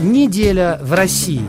Неделя в России.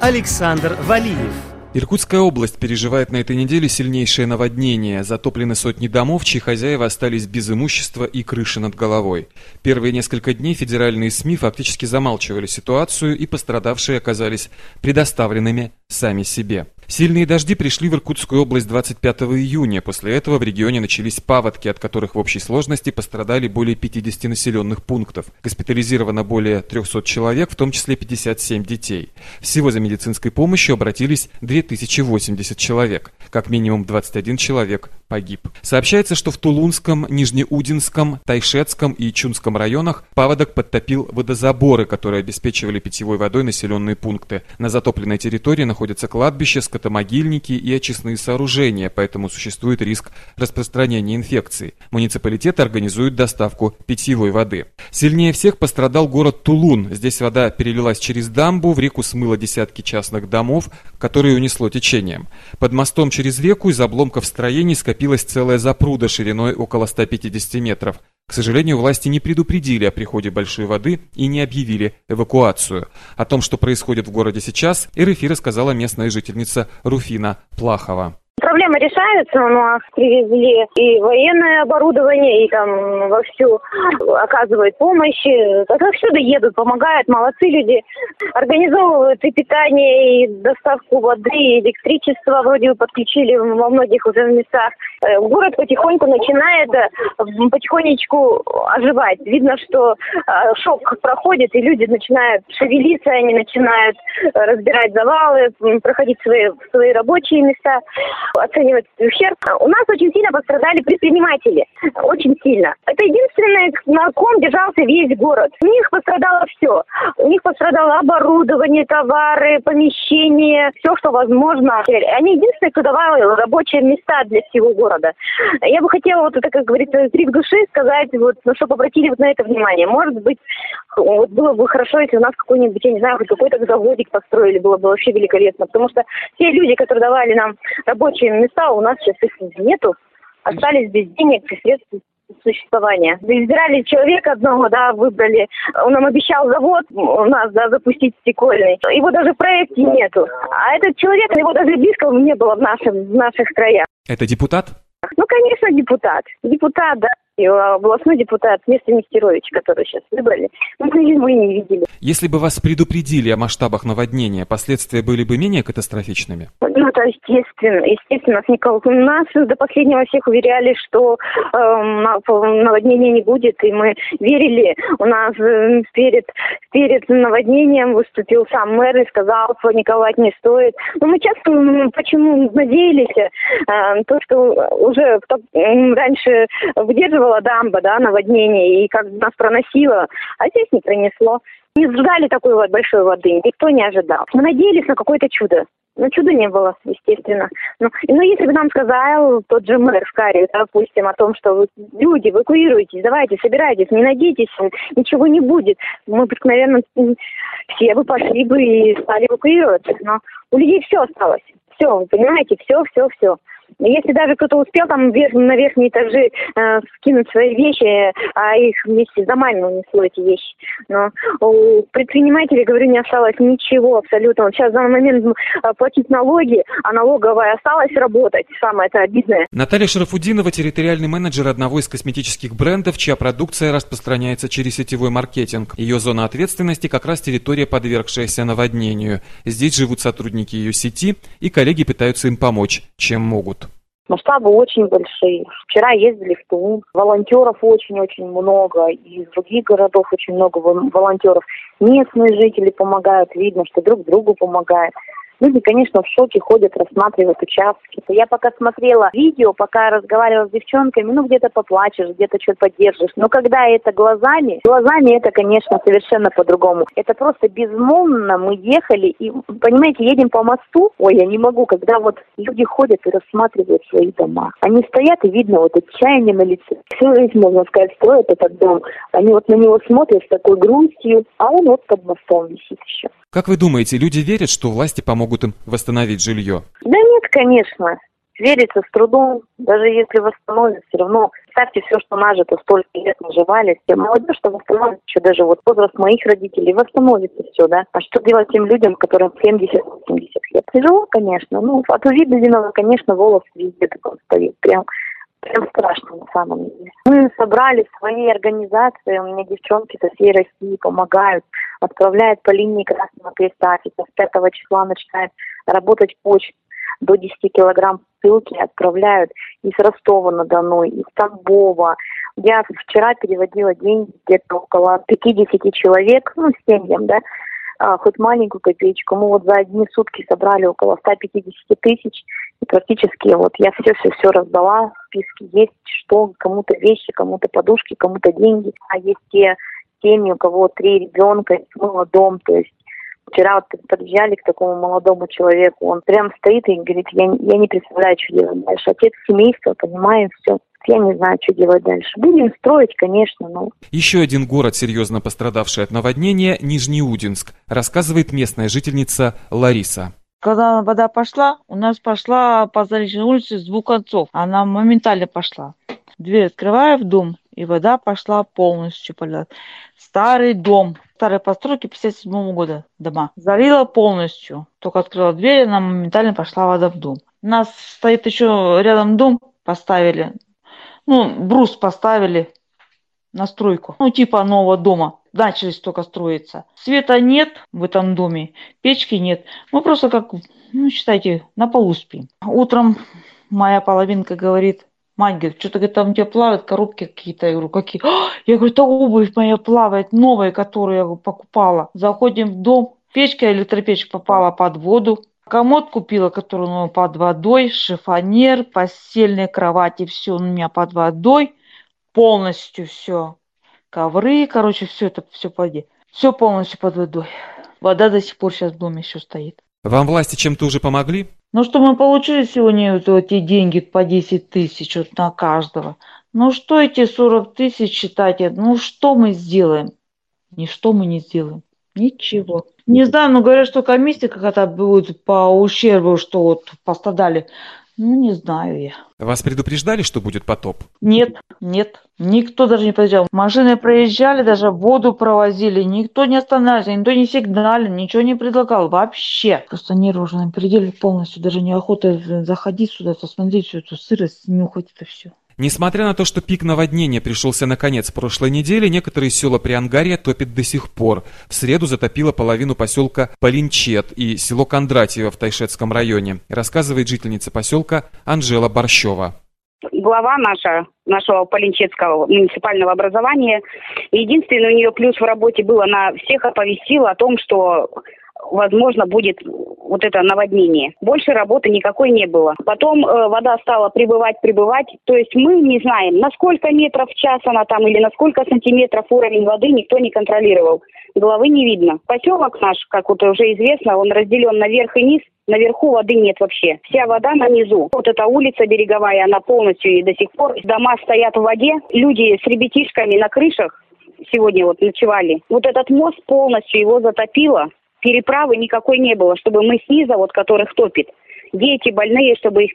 Александр Валиев. Иркутская область переживает на этой неделе сильнейшее наводнение. Затоплены сотни домов, чьи хозяева остались без имущества и крыши над головой. Первые несколько дней федеральные СМИ фактически замалчивали ситуацию, и пострадавшие оказались предоставленными сами себе. Сильные дожди пришли в Иркутскую область 25 июня. После этого в регионе начались паводки, от которых в общей сложности пострадали более 50 населенных пунктов. Госпитализировано более 300 человек, в том числе 57 детей. Всего за медицинской помощью обратились 2080 человек. Как минимум 21 человек погиб. Сообщается, что в Тулунском, Нижнеудинском, Тайшетском и Чунском районах паводок подтопил водозаборы, которые обеспечивали питьевой водой населенные пункты. На затопленной территории находятся кладбища, скотомогильники и очистные сооружения, поэтому существует риск распространения инфекции. Муниципалитет организует доставку питьевой воды. Сильнее всех пострадал город Тулун. Здесь вода перелилась через дамбу, в реку смыло десятки частных домов, которые унесло течением. Под мостом через реку из обломков строений скопилась целая запруда шириной около 150 метров. К сожалению, власти не предупредили о приходе большой воды и не объявили эвакуацию. О том, что происходит в городе сейчас, РФИ рассказала местная жительница Руфина Плахова. Проблема решается, у нас привезли и военное оборудование, и там вовсю оказывают помощь. Так всюду едут, помогают, молодцы люди. Организовывают и питание, и доставку воды, и электричество вроде подключили во многих уже местах. Э, город потихоньку начинает э, потихонечку оживать. Видно, что э, шок проходит, и люди начинают шевелиться, они начинают разбирать завалы, проходить свои, свои рабочие места оценивать ущерб. У нас очень сильно пострадали предприниматели. Очень сильно. Это единственное, на ком держался весь город. У них пострадало все. У них пострадало оборудование, товары, помещения, все, что возможно. Они единственные, кто давали рабочие места для всего города. Я бы хотела вот это, как говорится, крик души сказать, вот, ну, чтобы обратили вот на это внимание. Может быть, вот было бы хорошо, если у нас какой-нибудь, я не знаю, какой-то заводик построили, было бы вообще великолепно. Потому что те люди, которые давали нам рабочие места, у нас сейчас их нету. Остались без денег и средств существования. Избирали человека одного, да, выбрали. Он нам обещал завод у нас, да, запустить стекольный. Его даже в проекте нету. А этот человек, его даже близко не было в, нашем, в наших краях. Это депутат? Ну, конечно, депутат. Депутат, да и областной депутат вместо Нестеровича, который сейчас выбрали, мы его и не видели. Если бы вас предупредили о масштабах наводнения, последствия были бы менее катастрофичными? Ну, это естественно. Естественно, нас, никого, нас до последнего всех уверяли, что э, наводнения не будет, и мы верили. У нас э, перед, перед наводнением выступил сам мэр и сказал, паниковать не стоит. Но мы часто почему надеялись, э, то, что уже раньше выдерживал выдерживала дамба, да, наводнение, и как нас проносило, а здесь не пронесло. Не ждали такой вот большой воды, никто не ожидал. Мы надеялись на какое-то чудо. Но чуда не было, естественно. Но, но если бы нам сказал тот же мэр в Каре, допустим, о том, что вы, люди, эвакуируйтесь, давайте, собирайтесь, не надейтесь, ничего не будет, мы бы, наверное, все бы пошли бы и стали эвакуироваться. Но у людей все осталось. Все, вы понимаете, все, все, все. Если даже кто-то успел там на верхние этажи э, скинуть свои вещи, а их вместе за мамой унесло эти вещи. Но у предпринимателей, говорю, не осталось ничего абсолютно. Вот сейчас в данный момент э, платить налоги, а налоговая осталась работать. Самое это обидное. Наталья Шарафудинова, территориальный менеджер одного из косметических брендов, чья продукция распространяется через сетевой маркетинг. Ее зона ответственности как раз территория, подвергшаяся наводнению. Здесь живут сотрудники ее сети, и коллеги пытаются им помочь, чем могут. Масштабы очень большие. Вчера ездили в Тулун. Волонтеров очень-очень много. И из других городов очень много волонтеров. Местные жители помогают. Видно, что друг другу помогают. Люди, конечно, в шоке ходят, рассматривают участки. Я пока смотрела видео, пока разговаривала с девчонками, ну, где-то поплачешь, где-то что-то поддержишь. Но когда это глазами, глазами это, конечно, совершенно по-другому. Это просто безмолвно мы ехали и, понимаете, едем по мосту. Ой, я не могу, когда вот люди ходят и рассматривают свои дома. Они стоят и видно вот отчаяние на лице. Всю жизнь, можно сказать, строят этот дом. Они вот на него смотрят с такой грустью, а он вот под мостом висит еще. Как вы думаете, люди верят, что власти помогут им восстановить жилье? Да нет, конечно. верится с трудом, даже если восстановят, все равно представьте все, что нажито, столько лет наживали, все молодежь, что восстановит еще даже вот возраст моих родителей, восстановится все, да. А что делать тем людям, которым 70-80 лет? Тяжело, конечно, ну, от увиденного, конечно, волос везде такой стоит, прям прям страшно на самом деле. Мы собрали свои организации, у меня девчонки со всей России помогают, отправляют по линии Красного Креста, сейчас 5 числа начинает работать почта до 10 килограмм ссылки отправляют из Ростова-на-Дону, из Тамбова. Я вчера переводила деньги где-то около 50 человек, ну, семьям, да, а, хоть маленькую копеечку. Мы вот за одни сутки собрали около 150 тысяч. И практически вот я все-все-все раздала. Списки есть, что кому-то вещи, кому-то подушки, кому-то деньги. А есть те семьи, у кого три ребенка, смыло дом, то есть Вчера вот подъезжали к такому молодому человеку, он прям стоит и говорит, я, я не представляю, что делать дальше. Отец семейства, понимаем все. Я не знаю, что делать дальше. Будем строить, конечно, но... Еще один город, серьезно пострадавший от наводнения, Нижнеудинск, рассказывает местная жительница Лариса. Когда вода пошла, у нас пошла по Заречной улице с двух концов. Она моментально пошла. Дверь открываю в дом, и вода пошла полностью. Полет. Старый дом, старой постройки 57 года дома. Залила полностью. Только открыла дверь, она моментально пошла вода в дом. У нас стоит еще рядом дом, поставили. Ну, брус поставили на стройку. Ну, типа нового дома. Начались только строиться. Света нет в этом доме, печки нет. Мы просто как, ну, считайте, на полу спим. Утром моя половинка говорит, Мать говорит, что-то говорит, там у тебя плавают коробки какие-то. Я говорю, какие? Я говорю, это обувь моя плавает, новая, которую я покупала. Заходим в дом, печка, электропечь попала под воду. Комод купила, который у меня под водой, шифонер, постельные кровати, все у меня под водой, полностью все. Ковры, короче, все это, все под Все полностью под водой. Вода до сих пор сейчас в доме еще стоит. Вам власти чем-то уже помогли? Ну, что мы получили сегодня вот эти деньги по 10 тысяч вот на каждого. Ну, что эти 40 тысяч считайте? Ну, что мы сделаем? Ничто мы не сделаем. Ничего. Не знаю, но говорят, что комиссия какая-то будет по ущербу, что вот пострадали. Ну, не знаю я. Вас предупреждали, что будет потоп? Нет, нет. Никто даже не проезжал. Машины проезжали, даже воду провозили. Никто не останавливался, никто не сигналил, ничего не предлагал вообще. Просто нервы уже на пределе полностью. Даже неохота заходить сюда, посмотреть всю эту сырость, нюхать это все. Несмотря на то, что пик наводнения пришелся на конец прошлой недели, некоторые села Приангария топят до сих пор. В среду затопило половину поселка Полинчет и село Кондратьево в Тайшетском районе, рассказывает жительница поселка Анжела Борщева. Глава наша, нашего Полинчетского муниципального образования, единственный у нее плюс в работе был, она всех оповестила о том, что возможно, будет вот это наводнение. Больше работы никакой не было. Потом э, вода стала прибывать, прибывать. То есть мы не знаем, на сколько метров в час она там или на сколько сантиметров уровень воды никто не контролировал. Головы не видно. Поселок наш, как вот уже известно, он разделен на верх и низ. Наверху воды нет вообще. Вся вода на низу. Вот эта улица береговая, она полностью и до сих пор. Дома стоят в воде. Люди с ребятишками на крышах сегодня вот ночевали. Вот этот мост полностью его затопило переправы никакой не было, чтобы мы снизу, вот которых топит, дети больные, чтобы их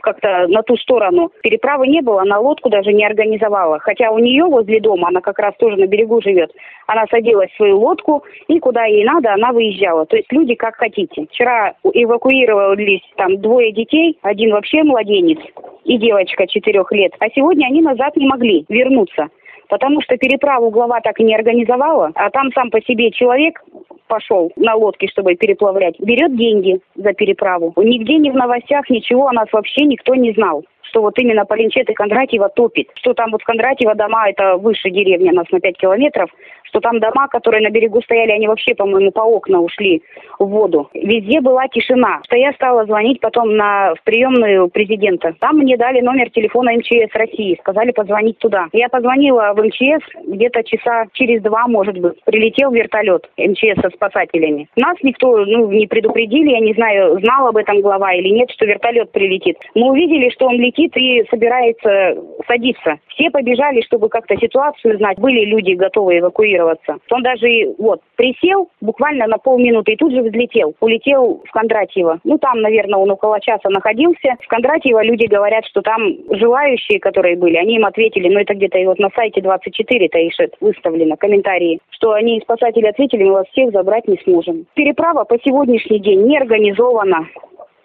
как-то на ту сторону. Переправы не было, она лодку даже не организовала. Хотя у нее возле дома, она как раз тоже на берегу живет, она садилась в свою лодку, и куда ей надо, она выезжала. То есть люди как хотите. Вчера эвакуировались там двое детей, один вообще младенец и девочка четырех лет. А сегодня они назад не могли вернуться потому что переправу глава так и не организовала, а там сам по себе человек пошел на лодке, чтобы переплавлять, берет деньги за переправу. Нигде ни в новостях ничего о нас вообще никто не знал что вот именно Полинчет и Кондратьево топит. Что там вот в Кондратьево дома, это выше деревни нас на 5 километров, что там дома, которые на берегу стояли, они вообще, по-моему, по окна ушли в воду. Везде была тишина. Что я стала звонить потом на, в приемную президента. Там мне дали номер телефона МЧС России. Сказали позвонить туда. Я позвонила в МЧС где-то часа через два, может быть. Прилетел вертолет МЧС со спасателями. Нас никто ну, не предупредили, я не знаю, знал об этом глава или нет, что вертолет прилетит. Мы увидели, что он летит летит и собирается садиться. Все побежали, чтобы как-то ситуацию знать. Были люди готовы эвакуироваться. Он даже вот присел буквально на полминуты и тут же взлетел. Улетел в Кондратьево. Ну, там, наверное, он около часа находился. В Кондратьево люди говорят, что там желающие, которые были, они им ответили, ну, это где-то и вот на сайте 24 Таишет выставлено, комментарии, что они, спасатели, ответили, мы вас всех забрать не сможем. Переправа по сегодняшний день не организована.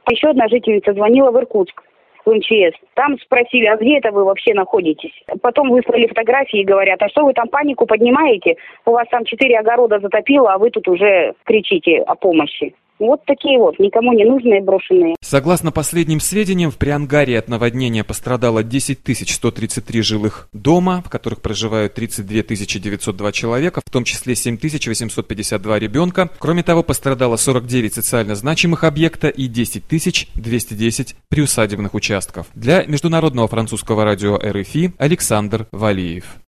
Еще одна жительница звонила в Иркутск в МЧС. Там спросили, а где это вы вообще находитесь? Потом выслали фотографии и говорят, а что вы там панику поднимаете? У вас там четыре огорода затопило, а вы тут уже кричите о помощи. Вот такие вот, никому не нужные брошенные. Согласно последним сведениям, в Приангаре от наводнения пострадало 10 133 жилых дома, в которых проживают 32 902 человека, в том числе 7 852 ребенка. Кроме того, пострадало 49 социально значимых объекта и 10 210 приусадебных участков. Для Международного французского радио РФИ Александр Валиев.